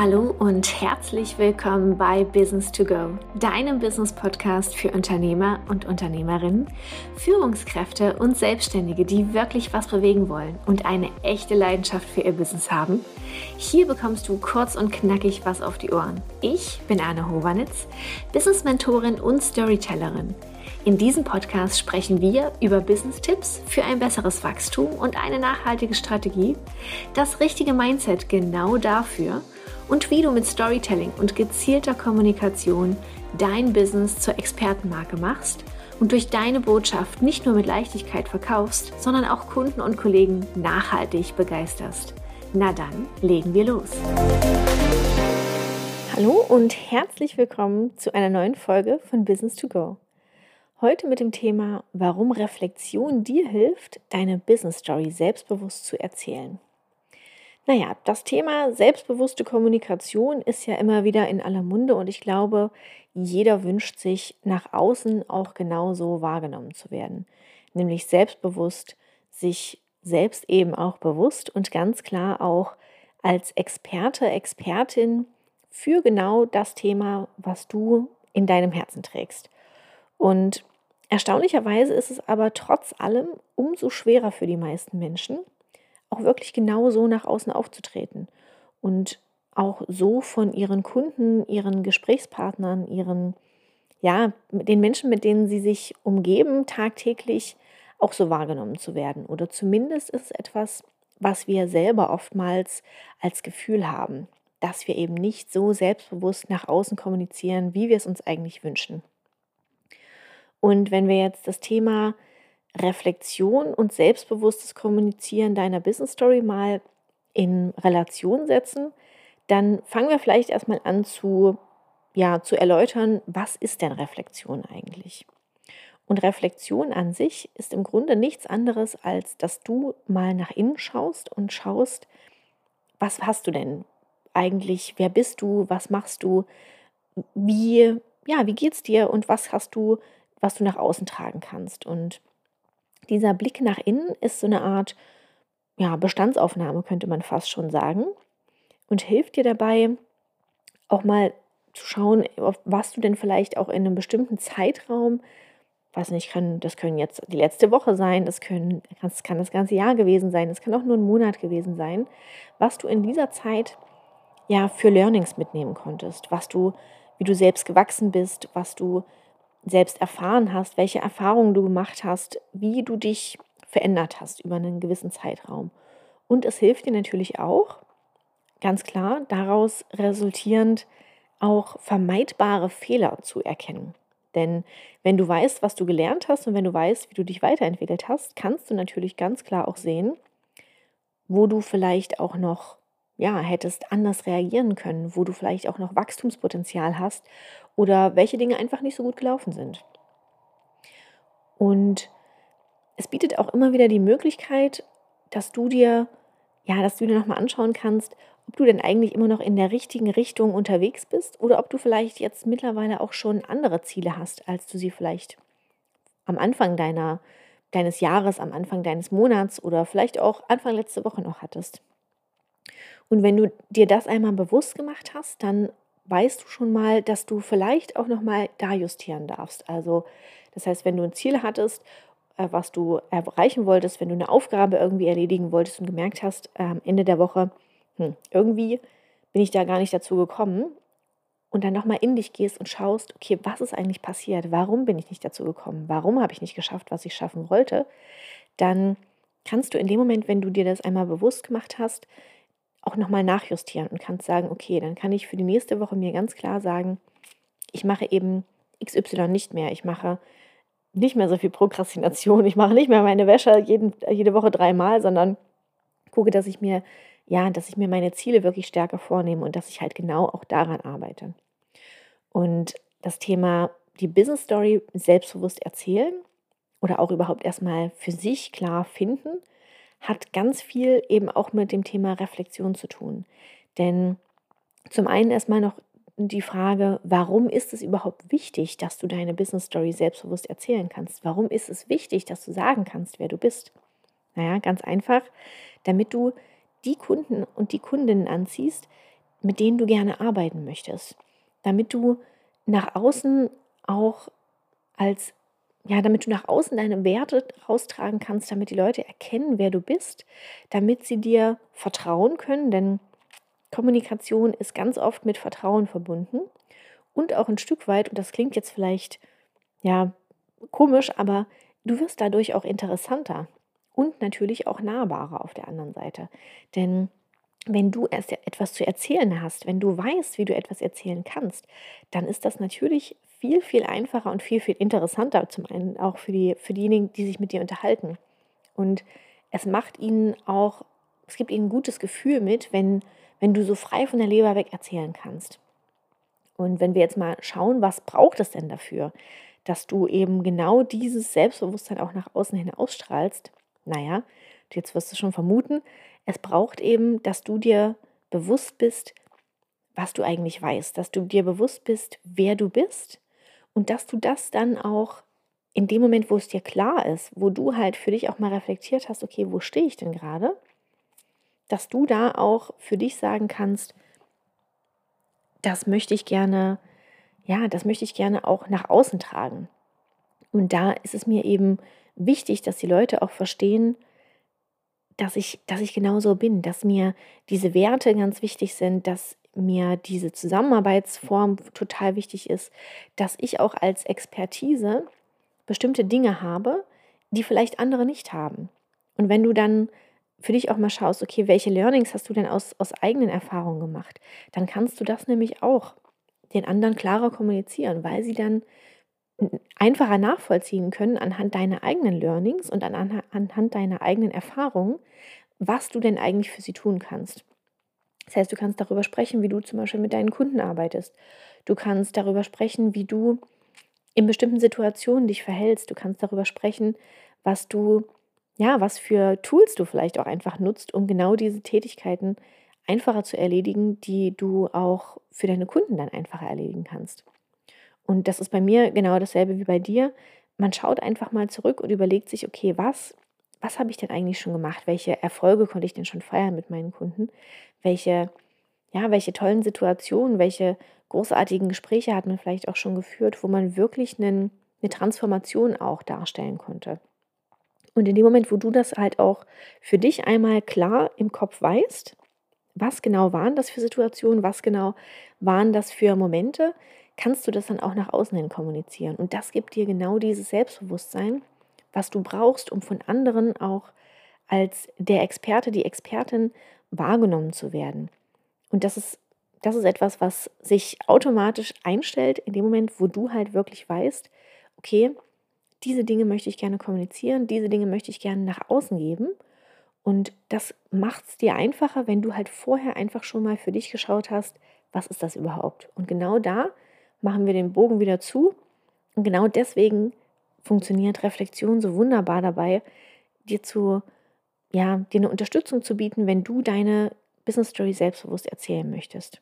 Hallo und herzlich willkommen bei Business to Go, deinem Business Podcast für Unternehmer und Unternehmerinnen, Führungskräfte und Selbstständige, die wirklich was bewegen wollen und eine echte Leidenschaft für ihr Business haben. Hier bekommst du kurz und knackig was auf die Ohren. Ich bin Anne Hovanitz, Business Mentorin und Storytellerin. In diesem Podcast sprechen wir über Business-Tipps für ein besseres Wachstum und eine nachhaltige Strategie, das richtige Mindset genau dafür – und wie du mit Storytelling und gezielter Kommunikation dein Business zur Expertenmarke machst und durch deine Botschaft nicht nur mit Leichtigkeit verkaufst, sondern auch Kunden und Kollegen nachhaltig begeisterst. Na dann, legen wir los. Hallo und herzlich willkommen zu einer neuen Folge von Business to Go. Heute mit dem Thema, warum Reflexion dir hilft, deine Business Story selbstbewusst zu erzählen. Naja, das Thema selbstbewusste Kommunikation ist ja immer wieder in aller Munde und ich glaube, jeder wünscht sich nach außen auch genauso wahrgenommen zu werden. Nämlich selbstbewusst, sich selbst eben auch bewusst und ganz klar auch als Experte, Expertin für genau das Thema, was du in deinem Herzen trägst. Und erstaunlicherweise ist es aber trotz allem umso schwerer für die meisten Menschen, auch wirklich genau so nach außen aufzutreten und auch so von ihren Kunden, ihren Gesprächspartnern, ihren, ja, den Menschen, mit denen sie sich umgeben, tagtäglich auch so wahrgenommen zu werden. Oder zumindest ist es etwas, was wir selber oftmals als Gefühl haben, dass wir eben nicht so selbstbewusst nach außen kommunizieren, wie wir es uns eigentlich wünschen. Und wenn wir jetzt das Thema Reflexion und selbstbewusstes Kommunizieren deiner Business Story mal in Relation setzen, dann fangen wir vielleicht erstmal an zu, ja, zu erläutern, was ist denn Reflexion eigentlich? Und Reflexion an sich ist im Grunde nichts anderes, als dass du mal nach innen schaust und schaust, was hast du denn eigentlich, wer bist du, was machst du, wie, ja, wie geht's dir? Und was hast du, was du nach außen tragen kannst. Und dieser Blick nach innen ist so eine Art ja, Bestandsaufnahme, könnte man fast schon sagen, und hilft dir dabei, auch mal zu schauen, was du denn vielleicht auch in einem bestimmten Zeitraum, weiß nicht, kann, das können jetzt die letzte Woche sein, das, können, das kann das ganze Jahr gewesen sein, das kann auch nur ein Monat gewesen sein, was du in dieser Zeit ja für Learnings mitnehmen konntest, was du, wie du selbst gewachsen bist, was du selbst erfahren hast, welche Erfahrungen du gemacht hast, wie du dich verändert hast über einen gewissen Zeitraum. Und es hilft dir natürlich auch, ganz klar, daraus resultierend auch vermeidbare Fehler zu erkennen. Denn wenn du weißt, was du gelernt hast und wenn du weißt, wie du dich weiterentwickelt hast, kannst du natürlich ganz klar auch sehen, wo du vielleicht auch noch ja, hättest anders reagieren können, wo du vielleicht auch noch Wachstumspotenzial hast oder welche Dinge einfach nicht so gut gelaufen sind. Und es bietet auch immer wieder die Möglichkeit, dass du dir, ja, dass du dir nochmal anschauen kannst, ob du denn eigentlich immer noch in der richtigen Richtung unterwegs bist oder ob du vielleicht jetzt mittlerweile auch schon andere Ziele hast, als du sie vielleicht am Anfang deiner, deines Jahres, am Anfang deines Monats oder vielleicht auch Anfang letzte Woche noch hattest. Und wenn du dir das einmal bewusst gemacht hast, dann weißt du schon mal, dass du vielleicht auch noch mal da justieren darfst. Also das heißt, wenn du ein Ziel hattest, äh, was du erreichen wolltest, wenn du eine Aufgabe irgendwie erledigen wolltest und gemerkt hast am Ende der Woche, hm, irgendwie bin ich da gar nicht dazu gekommen, und dann nochmal in dich gehst und schaust, okay, was ist eigentlich passiert? Warum bin ich nicht dazu gekommen? Warum habe ich nicht geschafft, was ich schaffen wollte? Dann kannst du in dem Moment, wenn du dir das einmal bewusst gemacht hast, auch nochmal nachjustieren und kannst sagen, okay, dann kann ich für die nächste Woche mir ganz klar sagen, ich mache eben XY nicht mehr. Ich mache nicht mehr so viel Prokrastination. Ich mache nicht mehr meine Wäsche jeden, jede Woche dreimal, sondern gucke, dass ich mir, ja, dass ich mir meine Ziele wirklich stärker vornehme und dass ich halt genau auch daran arbeite. Und das Thema die Business Story selbstbewusst erzählen oder auch überhaupt erstmal für sich klar finden, hat ganz viel eben auch mit dem Thema Reflexion zu tun. Denn zum einen erstmal noch die Frage, warum ist es überhaupt wichtig, dass du deine Business Story selbstbewusst erzählen kannst? Warum ist es wichtig, dass du sagen kannst, wer du bist? Naja, ganz einfach, damit du die Kunden und die Kundinnen anziehst, mit denen du gerne arbeiten möchtest, damit du nach außen auch als ja, damit du nach außen deine Werte raustragen kannst, damit die Leute erkennen, wer du bist, damit sie dir vertrauen können, denn Kommunikation ist ganz oft mit Vertrauen verbunden und auch ein Stück weit, und das klingt jetzt vielleicht ja komisch, aber du wirst dadurch auch interessanter und natürlich auch nahbarer auf der anderen Seite. Denn wenn du erst etwas zu erzählen hast, wenn du weißt, wie du etwas erzählen kannst, dann ist das natürlich viel, viel einfacher und viel, viel interessanter, zum einen auch für, die, für diejenigen, die sich mit dir unterhalten. Und es macht ihnen auch, es gibt ihnen ein gutes Gefühl mit, wenn, wenn du so frei von der Leber weg erzählen kannst. Und wenn wir jetzt mal schauen, was braucht es denn dafür, dass du eben genau dieses Selbstbewusstsein auch nach außen hin ausstrahlst, naja, jetzt wirst du schon vermuten, es braucht eben, dass du dir bewusst bist, was du eigentlich weißt, dass du dir bewusst bist, wer du bist und dass du das dann auch in dem Moment, wo es dir klar ist, wo du halt für dich auch mal reflektiert hast, okay, wo stehe ich denn gerade, dass du da auch für dich sagen kannst, das möchte ich gerne, ja, das möchte ich gerne auch nach außen tragen. Und da ist es mir eben wichtig, dass die Leute auch verstehen, dass ich, dass ich genauso bin, dass mir diese Werte ganz wichtig sind, dass mir diese Zusammenarbeitsform total wichtig ist, dass ich auch als Expertise bestimmte Dinge habe, die vielleicht andere nicht haben. Und wenn du dann für dich auch mal schaust, okay, welche Learnings hast du denn aus, aus eigenen Erfahrungen gemacht, dann kannst du das nämlich auch den anderen klarer kommunizieren, weil sie dann einfacher nachvollziehen können anhand deiner eigenen Learnings und anhand deiner eigenen Erfahrungen, was du denn eigentlich für sie tun kannst. Das heißt, du kannst darüber sprechen, wie du zum Beispiel mit deinen Kunden arbeitest. Du kannst darüber sprechen, wie du in bestimmten Situationen dich verhältst. Du kannst darüber sprechen, was du, ja, was für Tools du vielleicht auch einfach nutzt, um genau diese Tätigkeiten einfacher zu erledigen, die du auch für deine Kunden dann einfacher erledigen kannst. Und das ist bei mir genau dasselbe wie bei dir. Man schaut einfach mal zurück und überlegt sich, okay, was, was habe ich denn eigentlich schon gemacht? Welche Erfolge konnte ich denn schon feiern mit meinen Kunden? Welche, ja, welche tollen Situationen, welche großartigen Gespräche hat man vielleicht auch schon geführt, wo man wirklich einen, eine Transformation auch darstellen konnte. Und in dem Moment, wo du das halt auch für dich einmal klar im Kopf weißt, was genau waren das für Situationen, was genau waren das für Momente, kannst du das dann auch nach außen hin kommunizieren. Und das gibt dir genau dieses Selbstbewusstsein, was du brauchst, um von anderen auch als der Experte, die Expertin wahrgenommen zu werden. Und das ist, das ist etwas, was sich automatisch einstellt in dem Moment, wo du halt wirklich weißt, okay, diese Dinge möchte ich gerne kommunizieren, diese Dinge möchte ich gerne nach außen geben. Und das macht es dir einfacher, wenn du halt vorher einfach schon mal für dich geschaut hast, was ist das überhaupt? Und genau da machen wir den Bogen wieder zu. Und genau deswegen funktioniert Reflexion so wunderbar dabei, dir zu, ja, dir eine Unterstützung zu bieten, wenn du deine Business Story selbstbewusst erzählen möchtest.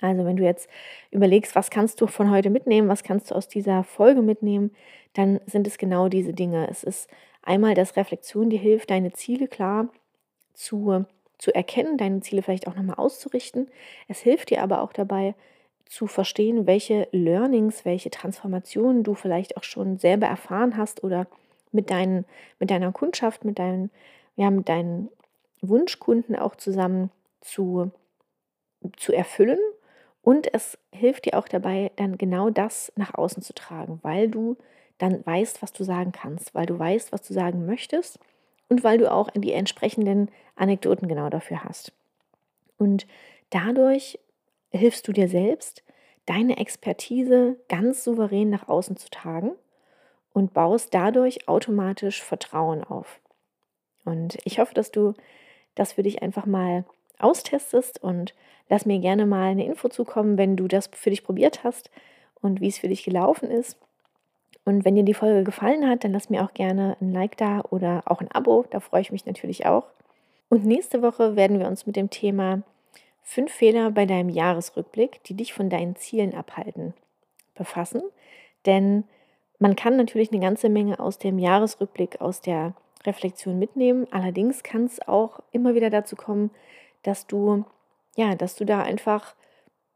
Also wenn du jetzt überlegst, was kannst du von heute mitnehmen, was kannst du aus dieser Folge mitnehmen, dann sind es genau diese Dinge. Es ist einmal, dass Reflexion dir hilft, deine Ziele klar zu, zu erkennen, deine Ziele vielleicht auch nochmal auszurichten. Es hilft dir aber auch dabei, zu verstehen, welche Learnings, welche Transformationen du vielleicht auch schon selber erfahren hast oder mit, deinen, mit deiner Kundschaft, mit deinen, ja, mit deinen Wunschkunden auch zusammen zu, zu erfüllen. Und es hilft dir auch dabei, dann genau das nach außen zu tragen, weil du dann weißt, was du sagen kannst, weil du weißt, was du sagen möchtest und weil du auch die entsprechenden Anekdoten genau dafür hast. Und dadurch hilfst du dir selbst, deine Expertise ganz souverän nach außen zu tragen und baust dadurch automatisch Vertrauen auf. Und ich hoffe, dass du das für dich einfach mal austestest und lass mir gerne mal eine Info zukommen, wenn du das für dich probiert hast und wie es für dich gelaufen ist. Und wenn dir die Folge gefallen hat, dann lass mir auch gerne ein Like da oder auch ein Abo, da freue ich mich natürlich auch. Und nächste Woche werden wir uns mit dem Thema Fünf Fehler bei deinem Jahresrückblick, die dich von deinen Zielen abhalten, befassen. Denn man kann natürlich eine ganze Menge aus dem Jahresrückblick, aus der Reflexion mitnehmen. Allerdings kann es auch immer wieder dazu kommen, dass du ja, dass du da einfach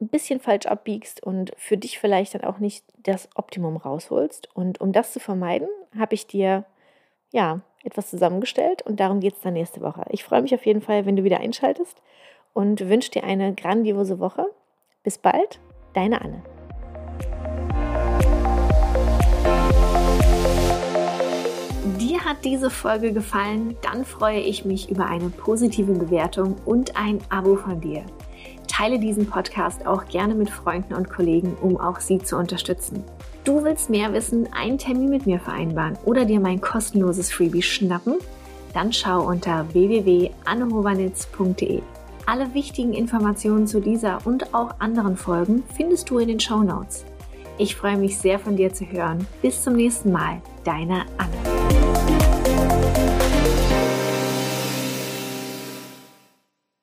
ein bisschen falsch abbiegst und für dich vielleicht dann auch nicht das Optimum rausholst. Und um das zu vermeiden, habe ich dir ja etwas zusammengestellt und darum geht es dann nächste Woche. Ich freue mich auf jeden Fall, wenn du wieder einschaltest und wünsche dir eine grandiose Woche. Bis bald, deine Anne. Dir hat diese Folge gefallen? Dann freue ich mich über eine positive Bewertung und ein Abo von dir. Teile diesen Podcast auch gerne mit Freunden und Kollegen, um auch sie zu unterstützen. Du willst mehr wissen, einen Termin mit mir vereinbaren oder dir mein kostenloses Freebie schnappen? Dann schau unter www.annehovanitz.de. Alle wichtigen Informationen zu dieser und auch anderen Folgen findest du in den Show Notes. Ich freue mich sehr von dir zu hören. Bis zum nächsten Mal, deine Anne.